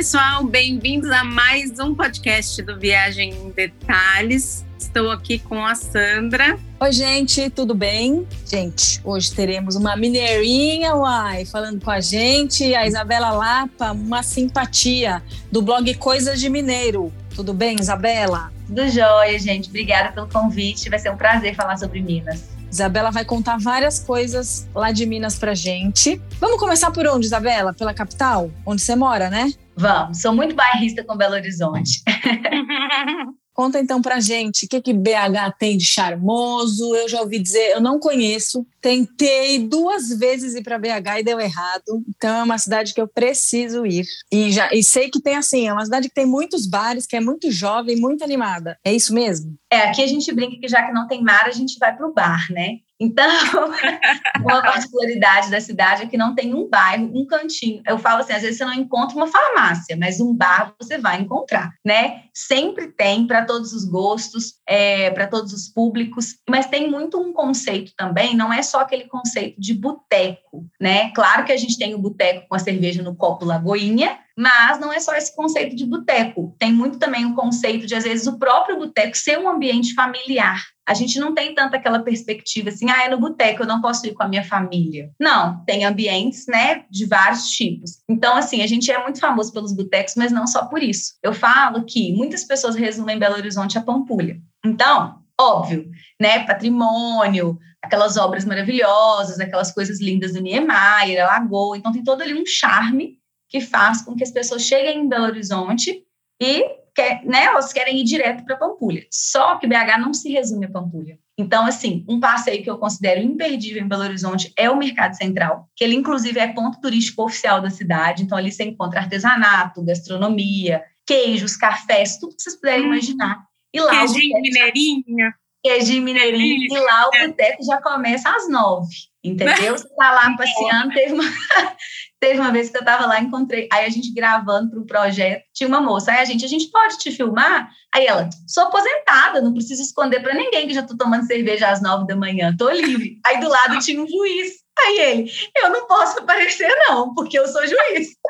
pessoal, bem-vindos a mais um podcast do Viagem em Detalhes. Estou aqui com a Sandra. Oi, gente, tudo bem? Gente, hoje teremos uma mineirinha, uai, falando com a gente, a Isabela Lapa, uma simpatia do blog Coisas de Mineiro. Tudo bem, Isabela? Tudo jóia, gente. Obrigada pelo convite. Vai ser um prazer falar sobre Minas. Isabela vai contar várias coisas lá de Minas pra gente. Vamos começar por onde, Isabela? Pela capital? Onde você mora, né? Vamos. Sou muito bairrista com Belo Horizonte. Conta então pra gente o que, que BH tem de charmoso. Eu já ouvi dizer, eu não conheço. Tentei duas vezes ir para BH e deu errado. Então é uma cidade que eu preciso ir. E já e sei que tem assim, é uma cidade que tem muitos bares, que é muito jovem, muito animada. É isso mesmo? É, aqui a gente brinca que já que não tem mar, a gente vai pro bar, né? Então, uma particularidade da cidade é que não tem um bairro, um cantinho. Eu falo assim, às vezes você não encontra uma farmácia, mas um bar você vai encontrar, né? Sempre tem para todos os gostos, é, para todos os públicos, mas tem muito um conceito também, não é só aquele conceito de boteco, né? Claro que a gente tem o boteco com a cerveja no copo Lagoinha, mas não é só esse conceito de boteco. Tem muito também o conceito de, às vezes, o próprio boteco ser um ambiente familiar. A gente não tem tanto aquela perspectiva assim, ah, é no boteco, eu não posso ir com a minha família. Não, tem ambientes, né, de vários tipos. Então, assim, a gente é muito famoso pelos botecos, mas não só por isso. Eu falo que muitas pessoas resumem Belo Horizonte a Pampulha. Então, óbvio, né, patrimônio, aquelas obras maravilhosas, aquelas coisas lindas do Niemeyer, a Lagoa. Então, tem todo ali um charme que faz com que as pessoas cheguem em Belo Horizonte e quer, né, elas querem ir direto para Pampulha. Só que BH não se resume a Pampulha. Então, assim, um passeio que eu considero imperdível em Belo Horizonte é o Mercado Central, que ele, inclusive, é ponto turístico oficial da cidade. Então, ali você encontra artesanato, gastronomia, queijos, cafés, tudo que vocês puderem hum, imaginar. E lá queijinho mineirinha. Queijinho mineirinho. E lá o boteco já começa às nove, entendeu? Você tá lá passeando, teve uma, Teve uma vez que eu estava lá, encontrei, aí a gente gravando para o projeto, tinha uma moça, aí a gente, a gente pode te filmar? Aí ela, sou aposentada, não preciso esconder para ninguém que já estou tomando cerveja às nove da manhã, tô livre. Aí do lado tinha um juiz. Aí ele, eu não posso aparecer não, porque eu sou juiz.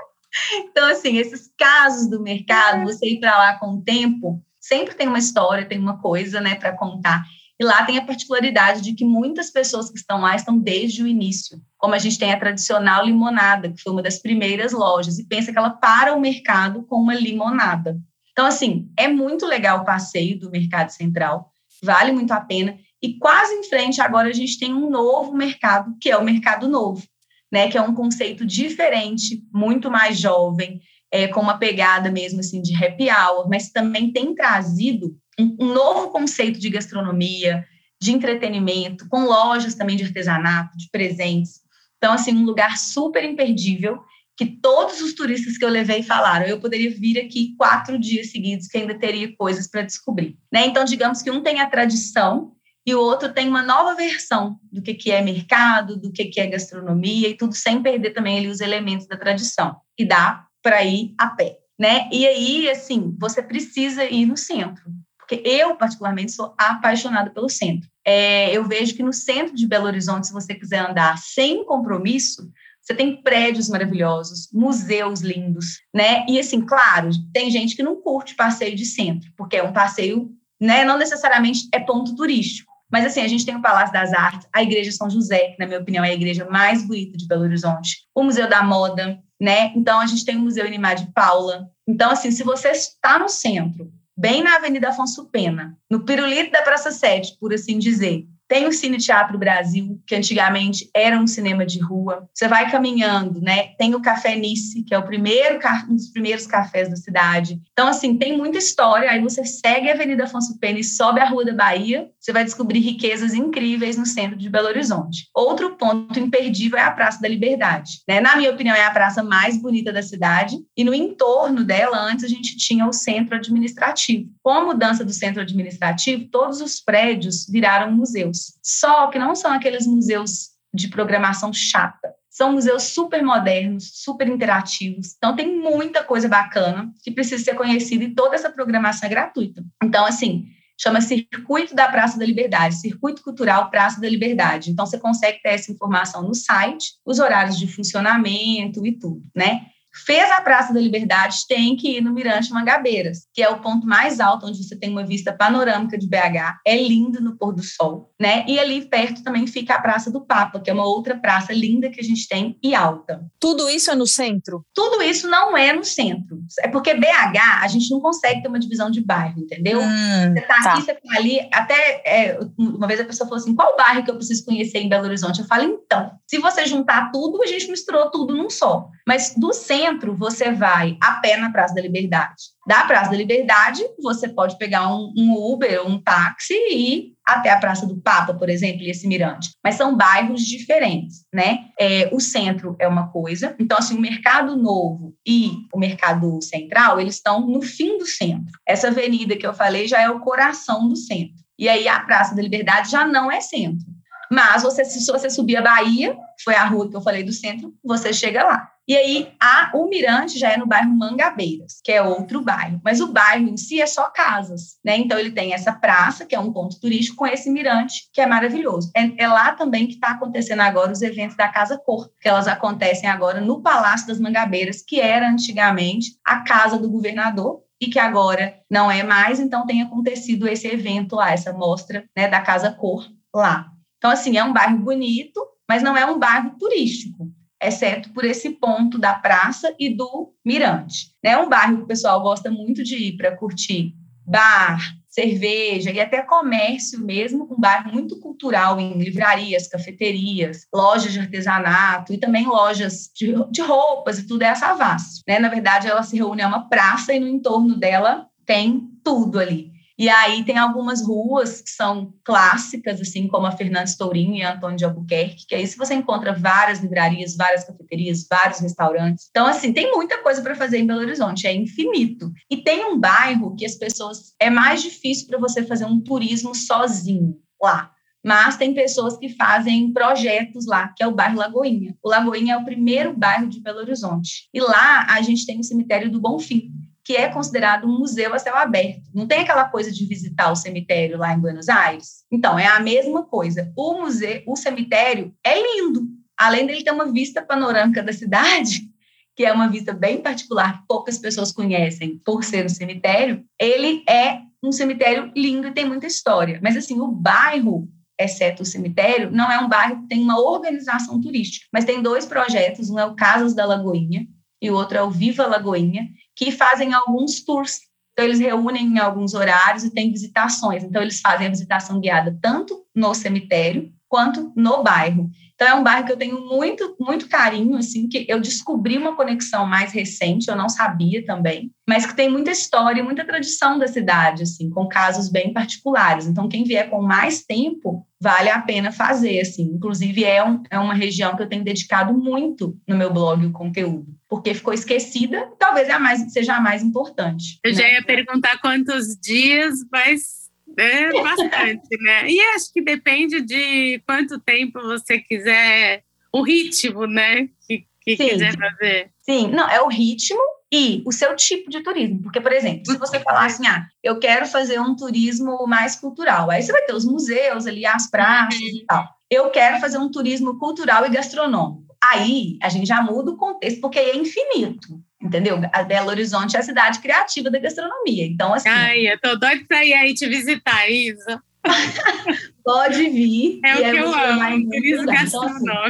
Então, assim, esses casos do mercado, você ir para lá com o tempo, sempre tem uma história, tem uma coisa, né, para contar. E lá tem a particularidade de que muitas pessoas que estão lá estão desde o início. Como a gente tem a tradicional limonada, que foi uma das primeiras lojas, e pensa que ela para o mercado com uma limonada. Então, assim, é muito legal o passeio do Mercado Central, vale muito a pena. E quase em frente, agora a gente tem um novo mercado, que é o Mercado Novo, né? Que é um conceito diferente, muito mais jovem, é, com uma pegada mesmo assim de happy hour, mas também tem trazido um, novo conceito de gastronomia, de entretenimento, com lojas também de artesanato, de presentes. Então, assim, um lugar super imperdível que todos os turistas que eu levei falaram, eu poderia vir aqui quatro dias seguidos que ainda teria coisas para descobrir. Né? Então, digamos que um tem a tradição e o outro tem uma nova versão do que, que é mercado, do que, que é gastronomia e tudo sem perder também ali os elementos da tradição. E dá para ir a pé. Né? E aí, assim, você precisa ir no centro porque eu, particularmente, sou apaixonada pelo centro. É, eu vejo que no centro de Belo Horizonte, se você quiser andar sem compromisso, você tem prédios maravilhosos, museus lindos, né? E assim, claro, tem gente que não curte passeio de centro, porque é um passeio, né? Não necessariamente é ponto turístico. Mas assim, a gente tem o Palácio das Artes, a Igreja São José, que na minha opinião é a igreja mais bonita de Belo Horizonte, o Museu da Moda, né? Então a gente tem o Museu Inimar de Paula. Então assim, se você está no centro, bem na Avenida Afonso Pena, no pirulito da Praça 7, por assim dizer. Tem o Cine Teatro Brasil, que antigamente era um cinema de rua. Você vai caminhando, né? Tem o Café Nice, que é o primeiro um dos primeiros cafés da cidade. Então, assim, tem muita história. Aí você segue a Avenida Afonso Pena e sobe a Rua da Bahia, você vai descobrir riquezas incríveis no centro de Belo Horizonte. Outro ponto imperdível é a Praça da Liberdade. Né? Na minha opinião, é a praça mais bonita da cidade. E no entorno dela, antes, a gente tinha o centro administrativo. Com a mudança do centro administrativo, todos os prédios viraram museus. Só que não são aqueles museus de programação chata. São museus super modernos, super interativos. Então, tem muita coisa bacana que precisa ser conhecida e toda essa programação é gratuita. Então, assim, chama Circuito da Praça da Liberdade, Circuito Cultural Praça da Liberdade. Então, você consegue ter essa informação no site, os horários de funcionamento e tudo, né? Fez a Praça da Liberdade, tem que ir no Mirante Mangabeiras, que é o ponto mais alto, onde você tem uma vista panorâmica de BH. É lindo no pôr do sol, né? E ali perto também fica a Praça do Papa, que é uma outra praça linda que a gente tem e alta. Tudo isso é no centro? Tudo isso não é no centro. É porque BH, a gente não consegue ter uma divisão de bairro, entendeu? Hum, você tá, tá, aqui, você tá ali. Até é, uma vez a pessoa falou assim: qual bairro que eu preciso conhecer em Belo Horizonte? Eu falo, então, se você juntar tudo, a gente misturou tudo num só. Mas do centro, você vai a pé na Praça da Liberdade. Da Praça da Liberdade, você pode pegar um, um Uber ou um táxi e até a Praça do Papa, por exemplo, e esse mirante. Mas são bairros diferentes, né? É, o centro é uma coisa. Então, assim, o Mercado Novo e o Mercado Central, eles estão no fim do centro. Essa avenida que eu falei já é o coração do centro. E aí a Praça da Liberdade já não é centro. Mas você, se você subir a Bahia, foi a rua que eu falei do centro, você chega lá. E aí, a, o Mirante já é no bairro Mangabeiras, que é outro bairro. Mas o bairro em si é só casas, né? Então, ele tem essa praça, que é um ponto turístico, com esse mirante, que é maravilhoso. É, é lá também que está acontecendo agora os eventos da Casa Cor, que elas acontecem agora no Palácio das Mangabeiras, que era antigamente a casa do governador, e que agora não é mais, então tem acontecido esse evento lá, essa mostra né, da Casa Cor lá. Então, assim, é um bairro bonito, mas não é um bairro turístico, exceto por esse ponto da praça e do Mirante. É um bairro que o pessoal gosta muito de ir para curtir bar, cerveja e até comércio mesmo, um bairro muito cultural em livrarias, cafeterias, lojas de artesanato e também lojas de, de roupas e tudo é essa Savassi. Né? Na verdade, ela se reúne a uma praça e no entorno dela tem tudo ali. E aí tem algumas ruas que são clássicas, assim como a Fernandes Tourinho e Antônio de Albuquerque, que aí se você encontra várias livrarias, várias cafeterias, vários restaurantes. Então, assim, tem muita coisa para fazer em Belo Horizonte, é infinito. E tem um bairro que as pessoas. É mais difícil para você fazer um turismo sozinho lá. Mas tem pessoas que fazem projetos lá, que é o bairro Lagoinha. O Lagoinha é o primeiro bairro de Belo Horizonte. E lá a gente tem o cemitério do Bonfim, que é considerado um museu a céu aberto. Não tem aquela coisa de visitar o cemitério lá em Buenos Aires? Então, é a mesma coisa. O museu, o cemitério é lindo. Além dele ter uma vista panorâmica da cidade, que é uma vista bem particular, poucas pessoas conhecem por ser um cemitério, ele é um cemitério lindo e tem muita história. Mas, assim, o bairro exceto o cemitério, não é um bairro que tem uma organização turística, mas tem dois projetos, um é o Casas da Lagoinha e o outro é o Viva Lagoinha, que fazem alguns tours. Então, eles reúnem em alguns horários e tem visitações. Então, eles fazem a visitação guiada tanto no cemitério quanto no bairro. Então, é um bairro que eu tenho muito, muito carinho, assim, que eu descobri uma conexão mais recente, eu não sabia também, mas que tem muita história e muita tradição da cidade, assim, com casos bem particulares. Então, quem vier com mais tempo, vale a pena fazer, assim. Inclusive, é, um, é uma região que eu tenho dedicado muito no meu blog o conteúdo porque ficou esquecida, talvez é a mais, seja a mais importante. Eu né? já ia perguntar quantos dias, mas é bastante, né? E acho que depende de quanto tempo você quiser, o ritmo, né? Que, que quiser fazer. Sim, não, é o ritmo e o seu tipo de turismo. Porque, por exemplo, se você falar assim, ah, eu quero fazer um turismo mais cultural, aí você vai ter os museus ali, as praças uhum. e tal. Eu quero fazer um turismo cultural e gastronômico Aí a gente já muda o contexto, porque é infinito, entendeu? A Belo Horizonte é a cidade criativa da gastronomia. Então, assim. Ai, eu tô doida pra ir aí te visitar, Isa. Pode vir. É o que eu amo, turismo gastronômico. Então,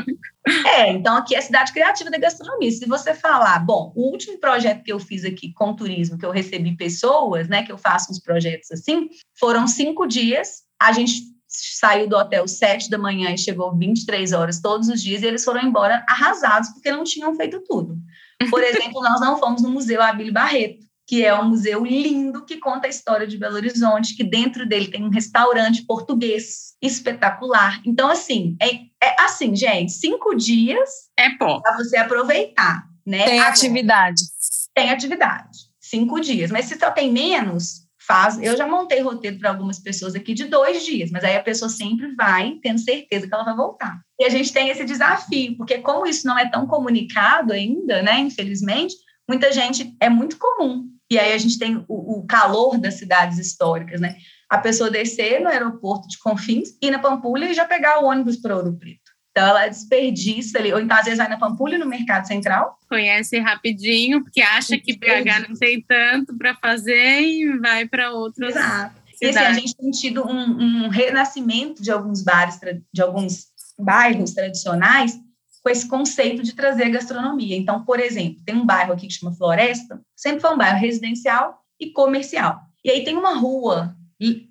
assim, é, então aqui é a cidade criativa da gastronomia. Se você falar, bom, o último projeto que eu fiz aqui com turismo, que eu recebi pessoas, né, que eu faço uns projetos assim, foram cinco dias. A gente saiu do hotel sete da manhã e chegou 23 horas todos os dias, e eles foram embora arrasados porque não tinham feito tudo. Por exemplo, nós não fomos no Museu Abílio Barreto, que é um museu lindo que conta a história de Belo Horizonte, que dentro dele tem um restaurante português espetacular. Então, assim, é, é assim, gente, cinco dias é para você aproveitar, né? Tem Agora, atividade. Tem atividade. Cinco dias. Mas se só tem menos, faz. Eu já montei roteiro para algumas pessoas aqui de dois dias, mas aí a pessoa sempre vai tendo certeza que ela vai voltar. E a gente tem esse desafio, porque como isso não é tão comunicado ainda, né? Infelizmente, muita gente é muito comum. E aí a gente tem o, o calor das cidades históricas, né? A pessoa descer no aeroporto de Confins, ir na Pampulha e já pegar o ônibus para Ouro Preto. Então ela desperdiça ali, ou então às vezes vai na Pampulha no Mercado Central. Conhece rapidinho, porque acha que BH não tem tanto para fazer e vai para outros. Exato. E assim, a gente tem tido um, um renascimento de alguns bares, de alguns bairros tradicionais com esse conceito de trazer gastronomia. Então, por exemplo, tem um bairro aqui que chama Floresta, sempre foi um bairro residencial e comercial. E aí tem uma rua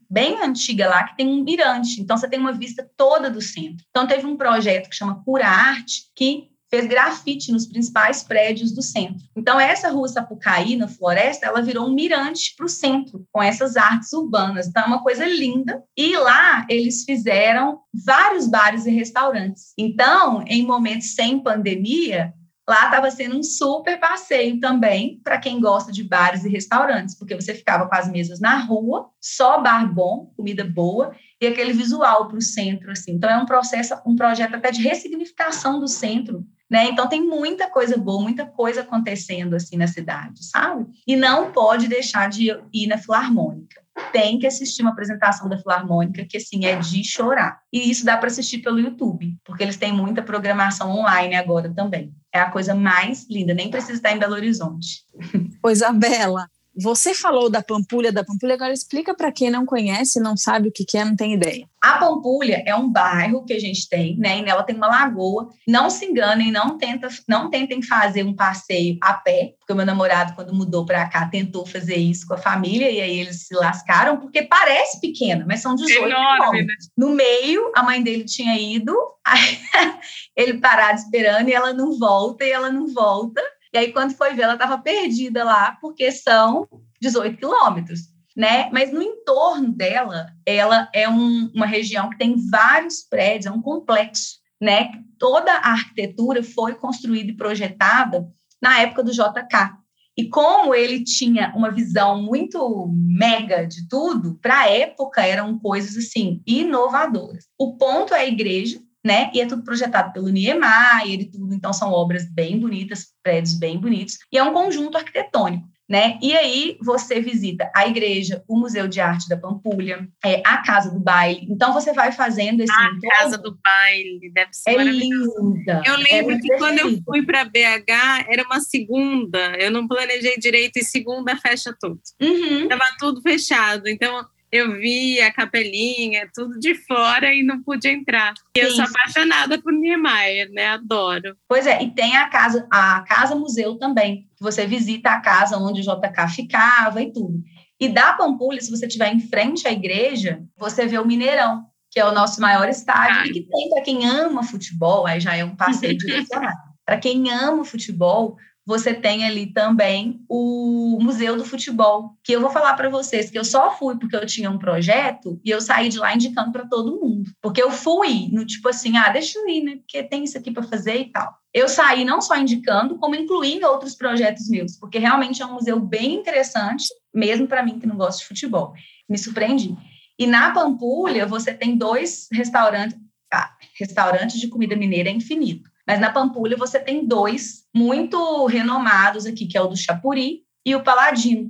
bem antiga lá que tem um mirante, então você tem uma vista toda do centro. Então teve um projeto que chama Pura Arte que fez grafite nos principais prédios do centro. Então, essa rua Sapucaí, na floresta, ela virou um mirante para o centro, com essas artes urbanas. Então, é uma coisa linda. E lá, eles fizeram vários bares e restaurantes. Então, em momentos sem pandemia, Lá estava sendo um super passeio também para quem gosta de bares e restaurantes, porque você ficava com as mesas na rua, só bar bom, comida boa e aquele visual para o centro assim. Então é um processo, um projeto até de ressignificação do centro, né? Então tem muita coisa boa, muita coisa acontecendo assim na cidade, sabe? E não pode deixar de ir na Filarmônica. Tem que assistir uma apresentação da Filarmônica que assim é de chorar. E isso dá para assistir pelo YouTube, porque eles têm muita programação online agora também. É a coisa mais linda, nem precisa estar em Belo Horizonte. Ô, Isabela, você falou da Pampulha, da Pampulha, agora explica para quem não conhece, não sabe o que, que é, não tem ideia. A Pampulha é um bairro que a gente tem, né? E nela tem uma lagoa. Não se enganem, não, tenta, não tentem fazer um passeio a pé, porque o meu namorado, quando mudou para cá, tentou fazer isso com a família, e aí eles se lascaram, porque parece pequena, mas são 18 Enorme, né? No meio, a mãe dele tinha ido, ele parado esperando, e ela não volta, e ela não volta. E aí, quando foi ver, ela estava perdida lá, porque são 18 quilômetros. Né? Mas no entorno dela, ela é um, uma região que tem vários prédios, é um complexo, né? Toda a arquitetura foi construída e projetada na época do JK. E como ele tinha uma visão muito mega de tudo, para a época eram coisas assim inovadoras. O ponto é a igreja, né? E é tudo projetado pelo Niemeyer e tudo, então são obras bem bonitas, prédios bem bonitos, e é um conjunto arquitetônico. Né? E aí você visita a igreja, o Museu de Arte da Pampulha, é, a Casa do Baile. Então você vai fazendo esse A entorno. Casa do Baile deve ser é linda. Eu lembro é que quando eu fui para BH era uma segunda. Eu não planejei direito e segunda fecha tudo. Uhum. Tava tudo fechado. Então eu vi a capelinha, tudo de fora e não pude entrar. E eu sou apaixonada por Niemeyer, né? Adoro. Pois é, e tem a casa, a casa museu também. Você visita a casa onde o JK ficava e tudo. E da Pampulha, se você estiver em frente à igreja, você vê o Mineirão, que é o nosso maior estádio, Ai. e que tem para quem ama futebol, aí já é um passeio direcionado. para quem ama futebol, você tem ali também o Museu do Futebol, que eu vou falar para vocês que eu só fui porque eu tinha um projeto e eu saí de lá indicando para todo mundo. Porque eu fui no tipo assim, ah, deixa eu ir, né? Porque tem isso aqui para fazer e tal. Eu saí não só indicando, como incluindo outros projetos meus, porque realmente é um museu bem interessante, mesmo para mim que não gosto de futebol. Me surpreendi. E na Pampulha, você tem dois restaurantes, ah, restaurantes de comida mineira infinito. Mas na Pampulha você tem dois muito renomados aqui, que é o do Chapuri e o Paladino.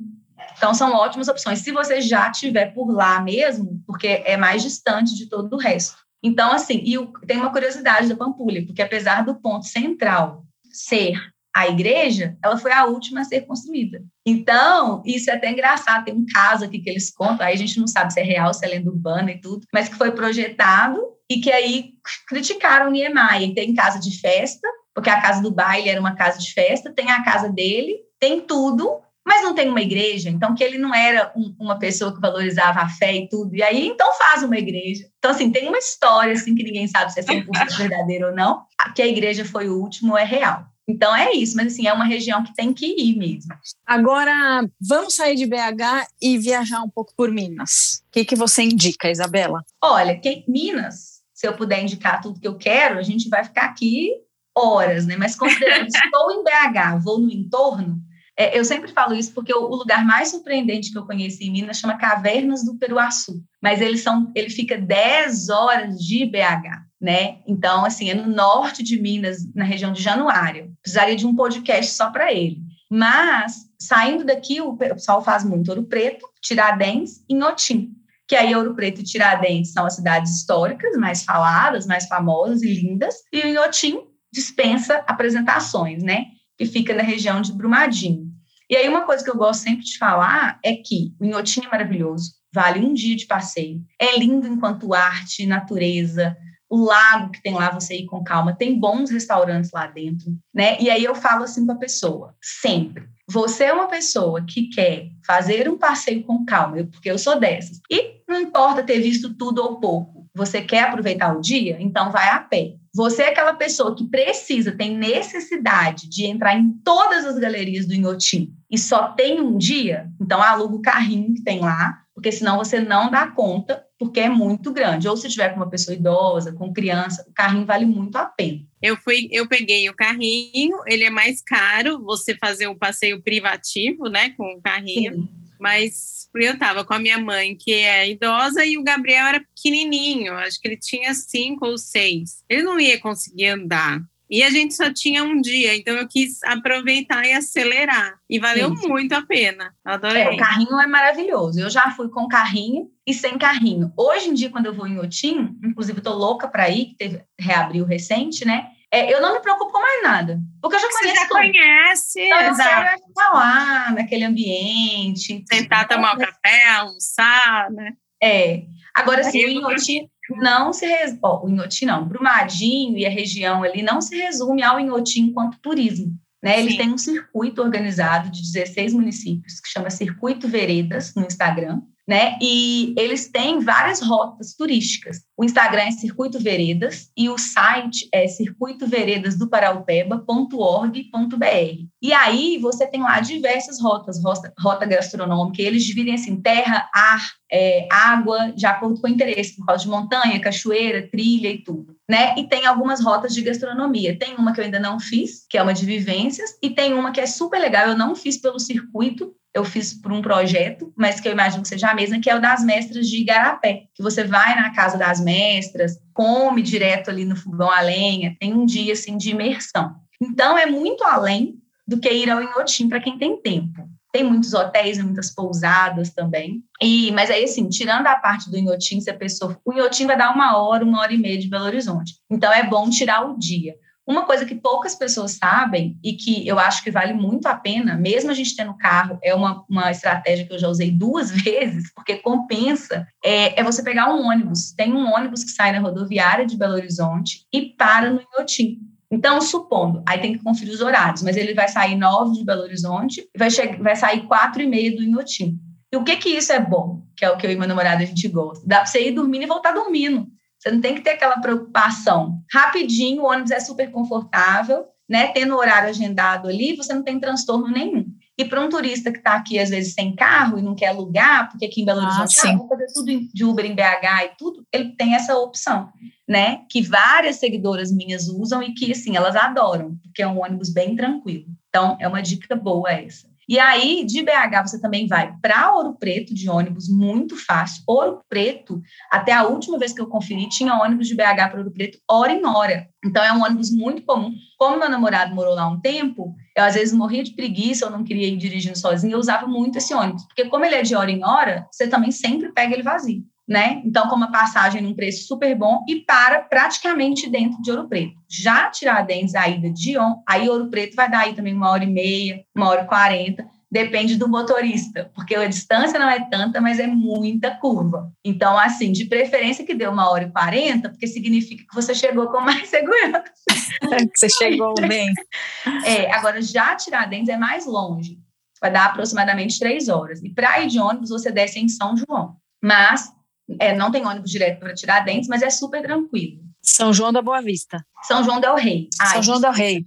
Então são ótimas opções. Se você já estiver por lá mesmo, porque é mais distante de todo o resto. Então, assim, e tem uma curiosidade da Pampulha, porque apesar do ponto central ser a igreja, ela foi a última a ser construída. Então, isso é até engraçado. Tem um caso aqui que eles contam, aí a gente não sabe se é real, se é lenda urbana e tudo, mas que foi projetado e que aí criticaram Niemeyer. Tem casa de festa, porque a casa do baile era uma casa de festa, tem a casa dele, tem tudo, mas não tem uma igreja. Então, que ele não era um, uma pessoa que valorizava a fé e tudo. E aí, então faz uma igreja. Então, assim, tem uma história, assim, que ninguém sabe se é 100% verdadeiro ou não, que a igreja foi o último, é real. Então é isso, mas assim, é uma região que tem que ir mesmo. Agora, vamos sair de BH e viajar um pouco por Minas. O que, que você indica, Isabela? Olha, quem, Minas se eu puder indicar tudo que eu quero, a gente vai ficar aqui horas, né? Mas considerando estou em BH, vou no entorno, é, eu sempre falo isso porque o, o, lugar mais surpreendente que eu conheci em Minas chama Cavernas do Peruaçu, mas eles são, ele fica 10 horas de BH, né? Então, assim, é no norte de Minas, na região de Januário. Precisaria de um podcast só para ele. Mas, saindo daqui, o pessoal faz muito Ouro Preto, Tiradentes e Inhotim. Que aí Ouro Preto e Tiradentes são as cidades históricas mais faladas, mais famosas e lindas, e o Inhotim dispensa apresentações, né? Que fica na região de Brumadinho. E aí uma coisa que eu gosto sempre de falar é que o Inhotim é maravilhoso, vale um dia de passeio. É lindo enquanto arte, natureza, o lago que tem lá, você ir com calma, tem bons restaurantes lá dentro, né? E aí eu falo assim para a pessoa, sempre. Você é uma pessoa que quer fazer um passeio com calma, porque eu sou dessas. E não importa ter visto tudo ou pouco. Você quer aproveitar o dia? Então vai a pé. Você é aquela pessoa que precisa, tem necessidade de entrar em todas as galerias do Inhotim e só tem um dia? Então aluga o carrinho que tem lá, porque senão você não dá conta, porque é muito grande. Ou se tiver com uma pessoa idosa, com criança, o carrinho vale muito a pena. Eu fui, eu peguei o carrinho, ele é mais caro você fazer o um passeio privativo, né, com o carrinho. Sim. Mas eu estava com a minha mãe, que é idosa, e o Gabriel era pequenininho, acho que ele tinha cinco ou seis. Ele não ia conseguir andar. E a gente só tinha um dia, então eu quis aproveitar e acelerar. E valeu Sim. muito a pena. Adorei. É, o carrinho é maravilhoso. Eu já fui com carrinho e sem carrinho. Hoje em dia, quando eu vou em Otim, inclusive eu tô louca para ir, que teve, reabriu recente, né? É, eu não me preocupo com mais nada. Porque eu já conheço. Você já tudo. conhece, então, exato. Ficar lá, naquele ambiente. Sentar, tomar um café, almoçar, né? É. Agora, assim, o Inhoti não se resume. Oh, o Inhoti não. Brumadinho e a região ali não se resume ao Inhoti enquanto turismo. Né? Eles Sim. têm um circuito organizado de 16 municípios que chama Circuito Veredas no Instagram né? E eles têm várias rotas turísticas. O Instagram é Circuito Veredas e o site é circuitoveredasdoparaupeba.org.br. E aí você tem lá diversas rotas, rota, rota gastronômica, eles dividem assim, terra, ar, é, água, de acordo com o interesse, por causa de montanha, cachoeira, trilha e tudo. Né? E tem algumas rotas de gastronomia. Tem uma que eu ainda não fiz, que é uma de vivências, e tem uma que é super legal, eu não fiz pelo circuito, eu fiz por um projeto, mas que eu imagino que seja a mesma, que é o das mestras de Igarapé, que você vai na casa das mestras, come direto ali no fogão a lenha, tem um dia assim de imersão. Então é muito além do que ir ao Inhotim para quem tem tempo. Tem muitos hotéis, muitas pousadas também. E, mas aí, assim, tirando a parte do Inhotim, se a pessoa. O Inhotim vai dar uma hora, uma hora e meia de Belo Horizonte. Então é bom tirar o dia. Uma coisa que poucas pessoas sabem e que eu acho que vale muito a pena, mesmo a gente tendo carro, é uma, uma estratégia que eu já usei duas vezes, porque compensa, é, é você pegar um ônibus. Tem um ônibus que sai na rodoviária de Belo Horizonte e para no Inhotim. Então, supondo, aí tem que conferir os horários, mas ele vai sair nove de Belo Horizonte e vai, vai sair quatro e meia do Inhotim. E o que que isso é bom? Que é o que eu e meu namorado a gente gosta. Dá para você ir dormindo e voltar dormindo. Você não tem que ter aquela preocupação. Rapidinho, o ônibus é super confortável, né? Tendo o horário agendado ali, você não tem transtorno nenhum. E para um turista que está aqui, às vezes, sem carro e não quer alugar, porque aqui em Belo ah, Horizonte, ah, vou fazer tudo de Uber em BH e tudo, ele tem essa opção, né? Que várias seguidoras minhas usam e que, assim, elas adoram, porque é um ônibus bem tranquilo. Então, é uma dica boa essa. E aí, de BH, você também vai para Ouro Preto de ônibus, muito fácil. Ouro Preto, até a última vez que eu conferi, tinha ônibus de BH para Ouro Preto hora em hora. Então, é um ônibus muito comum. Como meu namorado morou lá um tempo, eu às vezes morria de preguiça, eu não queria ir dirigindo sozinho, eu usava muito esse ônibus. Porque como ele é de hora em hora, você também sempre pega ele vazio né? Então, com uma passagem num preço super bom e para praticamente dentro de Ouro Preto. Já Tiradentes, a ida de On, aí Ouro Preto vai dar aí também uma hora e meia, uma hora e quarenta, depende do motorista, porque a distância não é tanta, mas é muita curva. Então, assim, de preferência que dê uma hora e quarenta, porque significa que você chegou com mais segurança. você chegou bem. É, agora, já Tiradentes é mais longe, vai dar aproximadamente três horas. E para ir de ônibus, você desce em São João. Mas é, não tem ônibus direto para Tiradentes, mas é super tranquilo. São João da Boa Vista. São João del Rei. Ai, São João del Rei.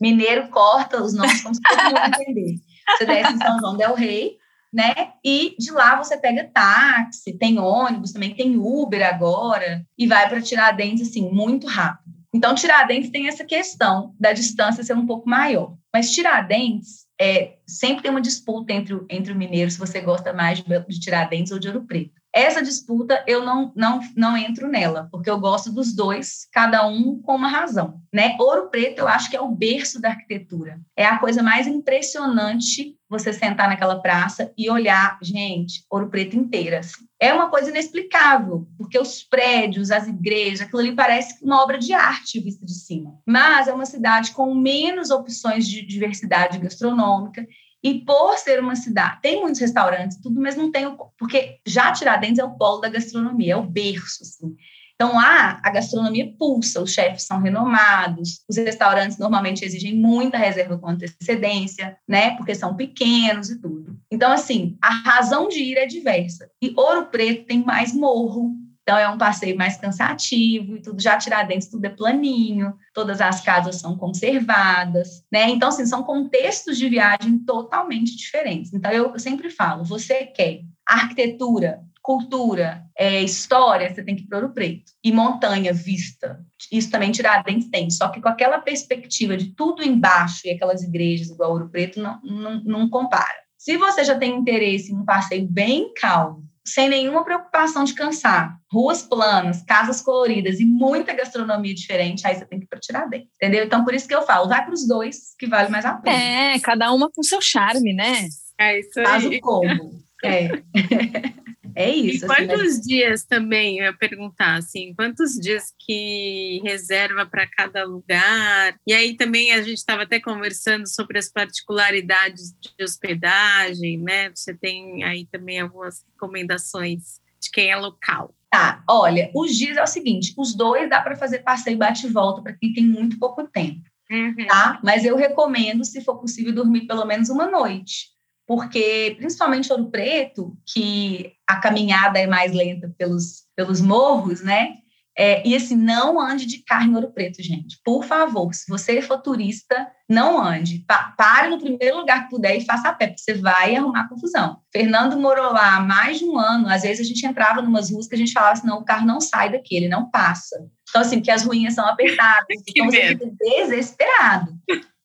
Mineiro corta os nomes como se todo mundo entender. Você desce em São João del Rei, né? E de lá você pega táxi, tem ônibus, também tem Uber agora, e vai para Tiradentes, assim, muito rápido. Então, Tiradentes tem essa questão da distância ser um pouco maior. Mas Tiradentes é, sempre tem uma disputa entre, entre o mineiro, se você gosta mais de, de Tiradentes ou de Ouro Preto. Essa disputa eu não, não, não entro nela, porque eu gosto dos dois, cada um com uma razão. Né? Ouro Preto eu acho que é o berço da arquitetura. É a coisa mais impressionante você sentar naquela praça e olhar, gente, Ouro Preto inteira. Assim. É uma coisa inexplicável, porque os prédios, as igrejas, aquilo ali parece uma obra de arte vista de cima. Mas é uma cidade com menos opções de diversidade gastronômica e por ser uma cidade, tem muitos restaurantes, tudo, mas não tem o. Porque já Tiradentes é o polo da gastronomia, é o berço, assim. Então lá a gastronomia pulsa, os chefes são renomados, os restaurantes normalmente exigem muita reserva com antecedência, né? Porque são pequenos e tudo. Então, assim, a razão de ir é diversa. E Ouro Preto tem mais morro, então é um passeio mais cansativo e tudo. Já Tiradentes tudo é planinho, todas as casas são conservadas, né? Então, assim, são contextos de viagem totalmente diferentes. Então, eu sempre falo, você quer arquitetura, cultura, é, história, você tem que ir para Ouro Preto. E montanha, vista. Isso também Tiradentes tem. Só que com aquela perspectiva de tudo embaixo e aquelas igrejas igual Ouro Preto, não, não, não compara. Se você já tem interesse em um passeio bem calmo, sem nenhuma preocupação de cansar. Ruas planas, casas coloridas e muita gastronomia diferente, aí você tem que ir para Tiradentes, entendeu? Então, por isso que eu falo, vai para os dois, que vale mais a pena. É, cada uma com seu charme, né? É isso aí. Faz o combo. É. É isso. E assim, quantos assim, dias também, eu ia perguntar, assim, quantos dias que reserva para cada lugar? E aí também a gente estava até conversando sobre as particularidades de hospedagem, né? Você tem aí também algumas recomendações de quem é local. Tá, olha, os dias é o seguinte, os dois dá para fazer passeio bate e volta para quem tem muito pouco tempo, uhum. tá? Mas eu recomendo, se for possível, dormir pelo menos uma noite, porque principalmente Ouro Preto, que a caminhada é mais lenta pelos, pelos morros, né? É, e assim, não ande de carro em Ouro Preto, gente. Por favor, se você for turista, não ande. Pa pare no primeiro lugar que puder e faça a pé, porque você vai arrumar confusão. Fernando morou lá há mais de um ano. Às vezes a gente entrava em umas ruas que a gente falava assim: não, o carro não sai daqui, ele não passa. Então, assim, porque as ruínas são apertadas. então você fica desesperado.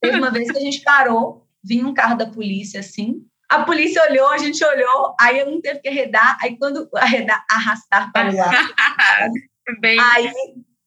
Teve uma vez que a gente parou, vinha um carro da polícia assim, a polícia olhou, a gente olhou, aí eu não teve que arredar, aí quando arredar, arrastar para o lado, Bem... aí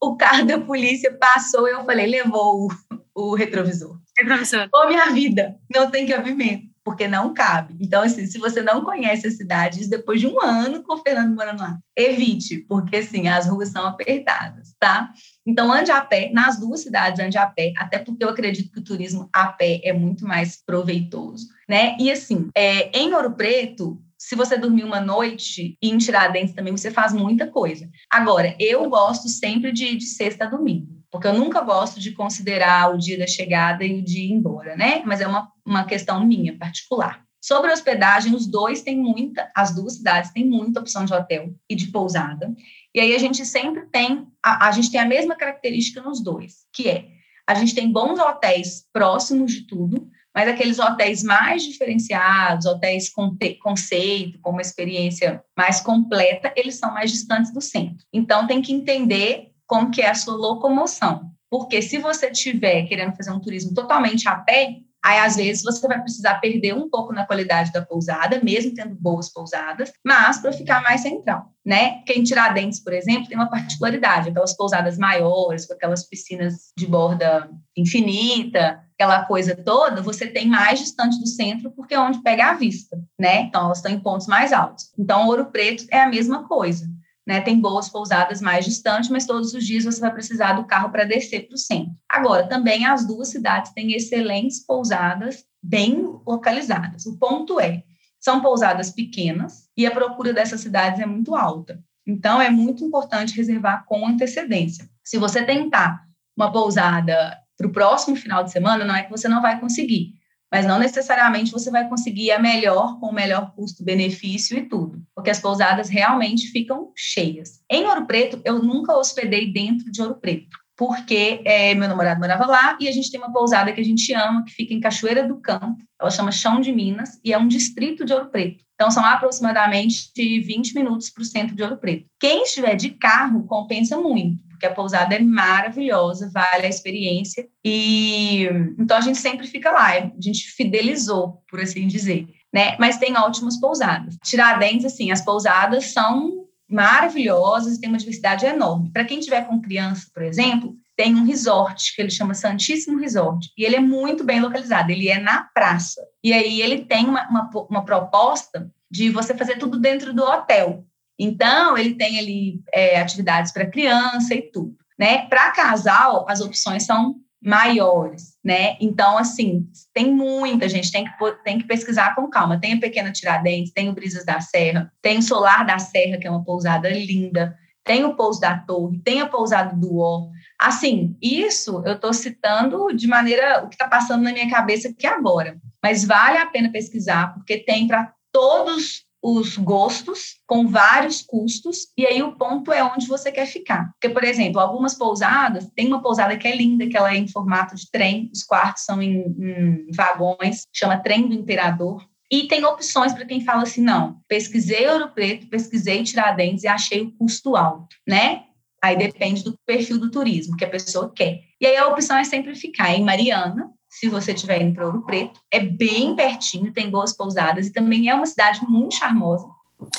o carro da polícia passou e eu falei, levou o, o retrovisor. Retrovisor. Ô, minha vida, não tem cabimento, porque não cabe. Então, assim, se você não conhece a cidade, depois de um ano com o Fernando morando lá, evite, porque, assim, as ruas são apertadas, tá? Então, ande a pé, nas duas cidades, ande a pé, até porque eu acredito que o turismo a pé é muito mais proveitoso, né? E assim, é, em Ouro Preto, se você dormir uma noite e em Tiradentes também, você faz muita coisa. Agora, eu gosto sempre de, de sexta a domingo, porque eu nunca gosto de considerar o dia da chegada e o dia embora, né? Mas é uma, uma questão minha, particular. Sobre hospedagem, os dois têm muita, as duas cidades têm muita opção de hotel e de pousada. E aí a gente sempre tem, a, a gente tem a mesma característica nos dois, que é a gente tem bons hotéis próximos de tudo, mas aqueles hotéis mais diferenciados, hotéis com conceito, com uma experiência mais completa, eles são mais distantes do centro. Então tem que entender como que é a sua locomoção. Porque se você estiver querendo fazer um turismo totalmente a pé, Aí, às vezes, você vai precisar perder um pouco na qualidade da pousada, mesmo tendo boas pousadas, mas para ficar mais central, né? Porque em Tiradentes, por exemplo, tem uma particularidade, aquelas pousadas maiores, com aquelas piscinas de borda infinita, aquela coisa toda, você tem mais distante do centro, porque é onde pega a vista, né? Então, elas estão em pontos mais altos. Então, Ouro Preto é a mesma coisa né? Tem boas pousadas mais distantes, mas todos os dias você vai precisar do carro para descer para o centro. Agora, também as duas cidades têm excelentes pousadas bem localizadas. O ponto é, são pousadas pequenas e a procura dessas cidades é muito alta. Então, é muito importante reservar com antecedência. Se você tentar uma pousada para o próximo final de semana, não é que você não vai conseguir, mas não necessariamente você vai conseguir a melhor com o melhor custo-benefício e tudo, porque as pousadas realmente ficam cheias. Em Ouro Preto, eu nunca hospedei dentro de Ouro Preto, porque é, meu namorado morava lá e a gente tem uma pousada que a gente ama, que fica em Cachoeira do Campo, ela chama Chão de Minas e é um distrito de Ouro Preto. Então, são aproximadamente 20 minutos para o centro de Ouro Preto. Quem estiver de carro compensa muito porque a pousada é maravilhosa, vale a experiência. E então a gente sempre fica lá, a gente fidelizou, por assim dizer. né? Mas tem ótimas pousadas. Tiradentes, assim, as pousadas são maravilhosas, tem uma diversidade enorme. Para quem tiver com criança, por exemplo, tem um resort que ele chama Santíssimo Resort e ele é muito bem localizado. Ele é na praça e aí ele tem uma, uma, uma proposta de você fazer tudo dentro do hotel. Então ele tem ali é, atividades para criança e tudo, né? Para casal as opções são maiores, né? Então, assim, tem muita gente, tem que, tem que pesquisar com calma. Tem a Pequena Tiradentes, tem o Brisas da Serra, tem o Solar da Serra, que é uma pousada linda, tem o Pouso da Torre, tem a pousada do Ó. Assim, isso eu estou citando de maneira o que está passando na minha cabeça aqui agora. Mas vale a pena pesquisar, porque tem para todos os gostos, com vários custos, e aí o ponto é onde você quer ficar. Porque, por exemplo, algumas pousadas, tem uma pousada que é linda, que ela é em formato de trem, os quartos são em, em vagões, chama Trem do Imperador. E tem opções para quem fala assim, não, pesquisei Ouro Preto, pesquisei Tiradentes e achei o custo alto, né? Aí depende do perfil do turismo que a pessoa quer. E aí a opção é sempre ficar em Mariana, se você estiver indo para Ouro Preto. É bem pertinho, tem boas pousadas e também é uma cidade muito charmosa.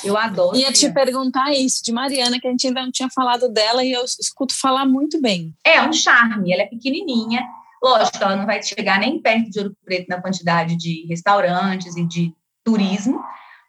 Eu adoro. Ia te perguntar isso de Mariana, que a gente ainda não tinha falado dela e eu escuto falar muito bem. É um charme, ela é pequenininha. Lógico, ela não vai chegar nem perto de Ouro Preto na quantidade de restaurantes e de turismo,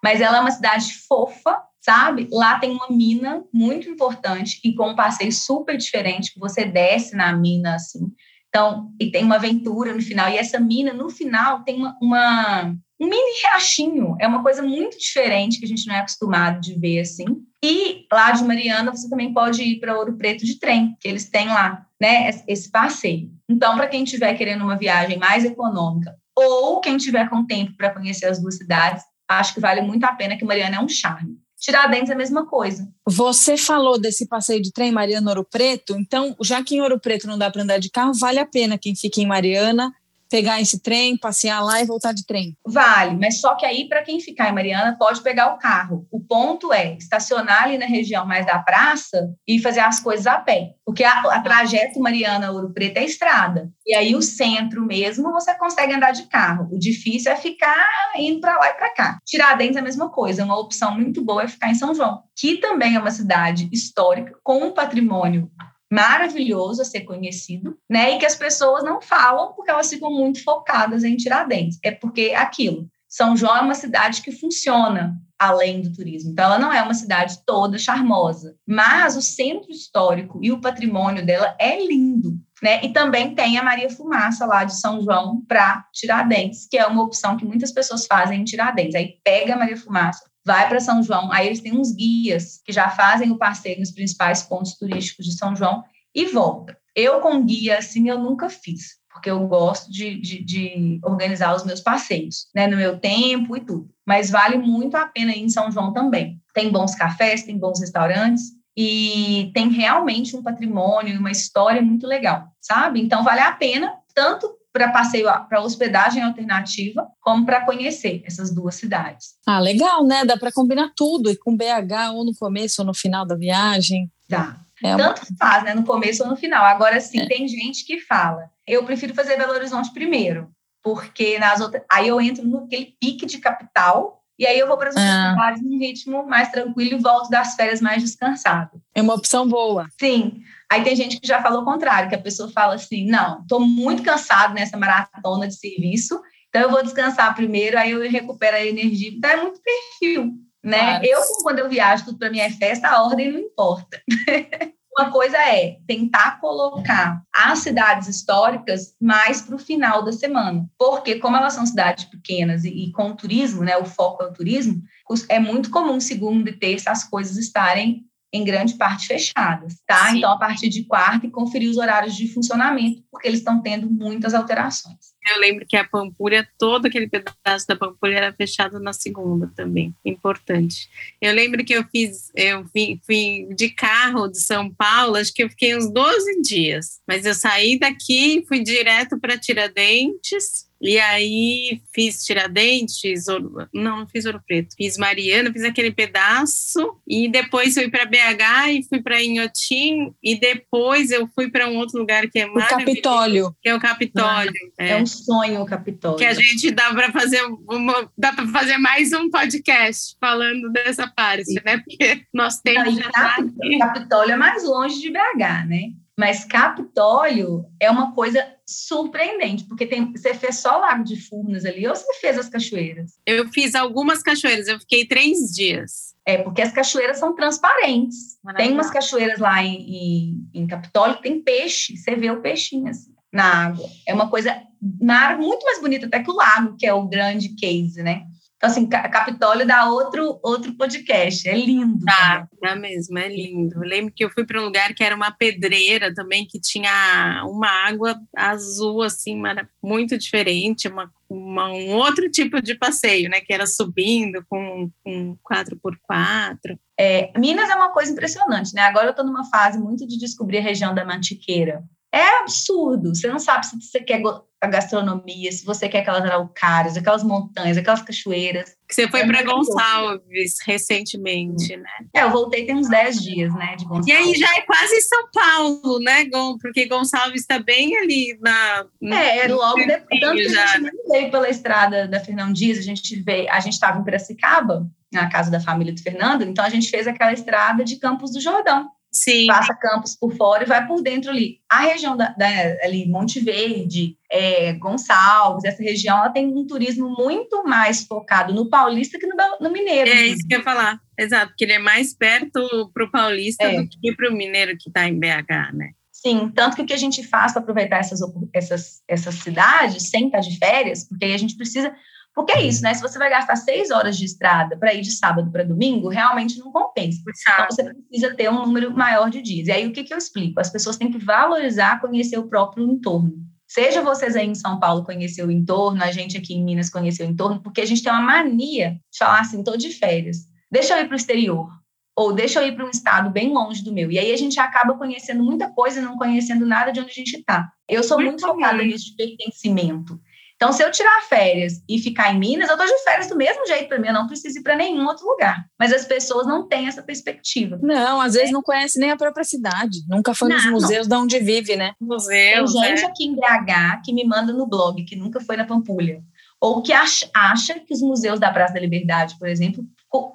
mas ela é uma cidade fofa, sabe? Lá tem uma mina muito importante e com um passeio super diferente, que você desce na mina, assim, então, e tem uma aventura no final. E essa mina, no final, tem uma, uma, um mini riachinho. É uma coisa muito diferente que a gente não é acostumado de ver assim. E lá de Mariana, você também pode ir para Ouro Preto de trem, que eles têm lá, né, esse passeio. Então, para quem estiver querendo uma viagem mais econômica, ou quem tiver com tempo para conhecer as duas cidades, acho que vale muito a pena, que Mariana é um charme. Tiradentes é a mesma coisa. Você falou desse passeio de trem Mariana Ouro Preto, então, já que em Ouro Preto não dá para andar de carro, vale a pena quem fica em Mariana pegar esse trem, passear lá e voltar de trem? Vale, mas só que aí, para quem ficar em Mariana, pode pegar o carro. O ponto é estacionar ali na região mais da praça e fazer as coisas a pé. Porque a, a trajeto Mariana-Ouro Preto é estrada. E aí, o centro mesmo, você consegue andar de carro. O difícil é ficar indo para lá e para cá. Tiradentes é a mesma coisa. Uma opção muito boa é ficar em São João, que também é uma cidade histórica, com um patrimônio maravilhoso a ser conhecido, né? E que as pessoas não falam porque elas ficam muito focadas em Tiradentes. É porque é aquilo. São João é uma cidade que funciona além do turismo. Então, ela não é uma cidade toda charmosa, mas o centro histórico e o patrimônio dela é lindo. Né? E também tem a Maria Fumaça lá de São João para Tiradentes, que é uma opção que muitas pessoas fazem em Tiradentes. Aí pega a Maria Fumaça, vai para São João, aí eles têm uns guias que já fazem o passeio nos principais pontos turísticos de São João e volta. Eu com guia, assim, eu nunca fiz, porque eu gosto de, de, de organizar os meus passeios, né, no meu tempo e tudo. Mas vale muito a pena ir em São João também. Tem bons cafés, tem bons restaurantes, e tem realmente um patrimônio, uma história muito legal, sabe? Então vale a pena tanto para passeio, para hospedagem alternativa, como para conhecer essas duas cidades. Ah, legal, né? Dá para combinar tudo, e com BH ou no começo ou no final da viagem. Dá. É uma... Tanto faz, né? No começo ou no final. Agora, sim, é. tem gente que fala, eu prefiro fazer Belo Horizonte primeiro, porque nas outras. Aí eu entro naquele pique de capital e aí eu vou para as outras ah. num ritmo mais tranquilo e volto das férias mais descansado. É uma opção boa. Sim. Aí tem gente que já falou o contrário, que a pessoa fala assim: não, estou muito cansado nessa maratona de serviço, então eu vou descansar primeiro, aí eu recupero a energia. Então é muito perfil, né? Claro. Eu, quando eu viajo, tudo para mim é festa, a ordem não importa. Uma coisa é tentar colocar as cidades históricas mais para o final da semana, porque como elas são cidades pequenas e, e, com o turismo, né, o foco é o turismo, é muito comum segunda e terça as coisas estarem em grande parte fechadas, tá? Sim. Então, a partir de quarta, e conferir os horários de funcionamento, porque eles estão tendo muitas alterações. Eu lembro que a Pampulha, todo aquele pedaço da Pampulha era fechado na segunda também, importante. Eu lembro que eu fiz, eu fui, fui de carro de São Paulo, acho que eu fiquei uns 12 dias, mas eu saí daqui, fui direto para Tiradentes, E aí fiz Tiradentes, ouro, não, não fiz Ouro Preto, fiz Mariana, fiz aquele pedaço e depois fui para BH e fui para Inhotim e depois eu fui para um outro lugar que é o Capitólio, que é o Capitólio. Ah, é. é. um sonho o Capitólio. Que a gente dá para fazer uma, dá para fazer mais um podcast falando dessa parte, Sim. né? Porque nós temos não, tá Capitólio é mais longe de BH, né? Mas Capitólio é uma coisa surpreendente, porque tem, você fez só o Lago de Furnas ali ou você fez as cachoeiras? Eu fiz algumas cachoeiras, eu fiquei três dias. É, porque as cachoeiras são transparentes. Tem umas cachoeiras lá em, em, em Capitólio que tem peixe, você vê o peixinho assim, na água. É uma coisa na água muito mais bonita até que o lago, que é o grande case, né? Então, assim, Capitólio dá outro, outro podcast. É lindo. Tá, dá mesmo, é lindo. Eu lembro que eu fui para um lugar que era uma pedreira também, que tinha uma água azul, assim, muito diferente, uma, uma, um outro tipo de passeio, né? Que era subindo com, com 4x4. É, Minas é uma coisa impressionante, né? Agora eu estou numa fase muito de descobrir a região da Mantiqueira. É absurdo. Você não sabe se você quer a gastronomia, se você quer aquelas araucárias, aquelas montanhas, aquelas cachoeiras. Que você foi é para Gonçalves recentemente, né? É, eu voltei tem uns 10 dias, né, de Gonçalves. E aí já é quase São Paulo, né, Gon? Porque Gonçalves está bem ali na... É, logo depois. Tanto que a gente veio pela estrada da Fernão Dias, a gente veio, a gente estava em Piracicaba, na casa da família do Fernando, então a gente fez aquela estrada de Campos do Jordão. Sim. Passa Campos por fora e vai por dentro ali. A região da, da ali, Monte Verde, é, Gonçalves, essa região, ela tem um turismo muito mais focado no paulista que no, no mineiro. É isso que eu ia falar. Exato, porque ele é mais perto para o paulista é. do que para o mineiro que está em BH, né? Sim, tanto que o que a gente faz para aproveitar essas, essas, essas cidades sem estar de férias, porque aí a gente precisa porque é isso, né? Se você vai gastar seis horas de estrada para ir de sábado para domingo, realmente não compensa. Então, você precisa ter um número maior de dias. E aí, o que, que eu explico? As pessoas têm que valorizar conhecer o próprio entorno. Seja vocês aí em São Paulo conhecer o entorno, a gente aqui em Minas conhecer o entorno, porque a gente tem uma mania de falar assim, estou de férias, deixa eu ir para o exterior, ou deixa eu ir para um estado bem longe do meu. E aí a gente acaba conhecendo muita coisa e não conhecendo nada de onde a gente está. Eu sou muito, muito focada nisso de pertencimento. Então, se eu tirar férias e ficar em Minas, eu estou de férias do mesmo jeito para mim, eu não preciso ir para nenhum outro lugar. Mas as pessoas não têm essa perspectiva. Não, às vezes não conhece nem a própria cidade. Nunca foi não, nos museus não. de onde vive, né? Museus, Tem gente é. aqui em BH que me manda no blog, que nunca foi na Pampulha. Ou que acha, acha que os museus da Praça da Liberdade, por exemplo,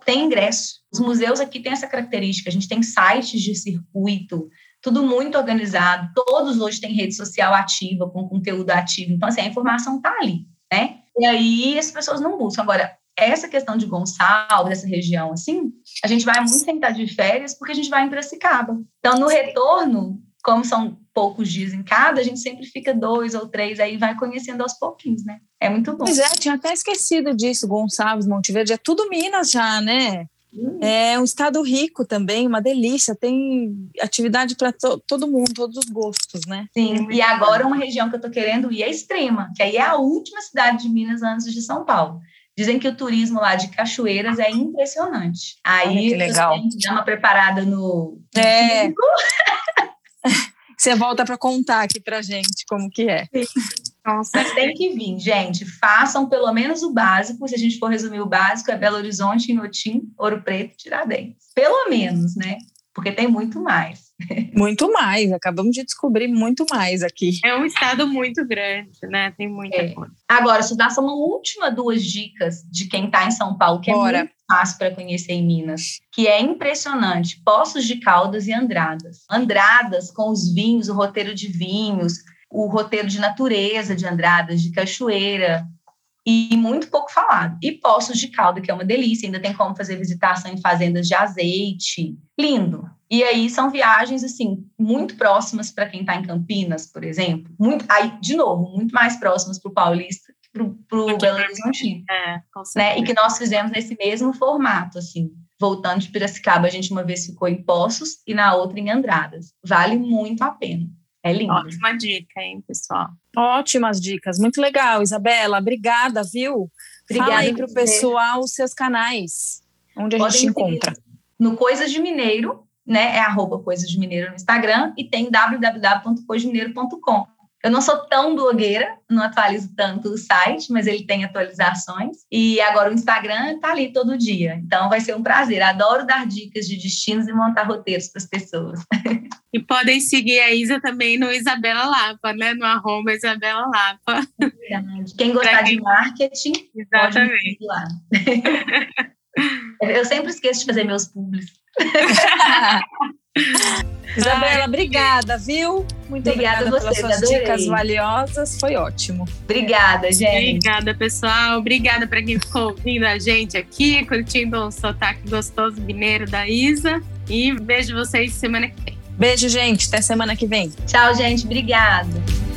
têm ingresso. Os museus aqui têm essa característica. A gente tem sites de circuito, tudo muito organizado. Todos hoje têm rede social ativa, com conteúdo ativo. Então, assim, a informação está ali, né? E aí as pessoas não buscam. Agora, essa questão de Gonçalves, essa região, assim, a gente vai muito tentar de férias porque a gente vai em Piracicaba. Então, no retorno, como são poucos dias em cada, a gente sempre fica dois ou três, aí vai conhecendo aos pouquinhos, né? É muito bom. Pois é, tinha até esquecido disso, Gonçalves, Monte Verde, é tudo Minas já, né? É um estado rico também, uma delícia, tem atividade para to todo mundo, todos os gostos, né? Sim, e agora uma região que eu estou querendo ir é Extrema, que aí é a última cidade de Minas antes de São Paulo. Dizem que o turismo lá de cachoeiras é impressionante. Aí que legal. dar uma preparada no. É. Você volta para contar aqui para gente como que é. Sim. Nossa, tem que vir, gente. Façam pelo menos o básico. Se a gente for resumir o básico, é Belo Horizonte, Inhotim, Ouro Preto, Tiradentes. Pelo menos, né? Porque tem muito mais. Muito mais. Acabamos de descobrir muito mais aqui. É um estado muito grande, né? Tem muita é. coisa. Agora, se dar só uma última duas dicas de quem está em São Paulo, que Bora. é muito fácil para conhecer em Minas, que é impressionante. Poços de Caldas e Andradas. Andradas com os vinhos, o roteiro de vinhos, o roteiro de natureza de Andradas, de Cachoeira, e muito pouco falado. E Poços de Calda, que é uma delícia, ainda tem como fazer visitação em fazendas de azeite. Lindo. E aí são viagens, assim, muito próximas para quem está em Campinas, por exemplo. Muito, aí, de novo, muito mais próximas para o paulista que para o Belo Horizonte. É, né? E que nós fizemos nesse mesmo formato, assim. Voltando de Piracicaba, a gente uma vez ficou em Poços e na outra em Andradas. Vale muito a pena. É lindo. Ótima dica, hein, pessoal? Ótimas dicas, muito legal, Isabela. Obrigada, viu? Obrigada Fala aí para o pessoal os seus canais, onde a Podem gente encontra. No Coisas de Mineiro, né? É arroba Coisas de Mineiro no Instagram e tem www.coisdemineiro.com. Eu não sou tão blogueira, não atualizo tanto o site, mas ele tem atualizações. E agora o Instagram tá ali todo dia. Então vai ser um prazer. Adoro dar dicas de destinos e montar roteiros para as pessoas. E podem seguir a Isa também no Isabela Lapa, né? No arroba Isabela Lapa. Quem gostar quem... de marketing, Exatamente. pode lá. Eu sempre esqueço de fazer meus publis. Isabela, obrigada, viu? Muito obrigada, obrigada pelas suas adorei. dicas valiosas. Foi ótimo. Obrigada, gente. Obrigada, pessoal. Obrigada para quem ficou ouvindo a gente aqui, curtindo o sotaque gostoso mineiro da Isa. E vejo vocês semana que vem. Beijo, gente. Até semana que vem. Tchau, gente. Obrigada.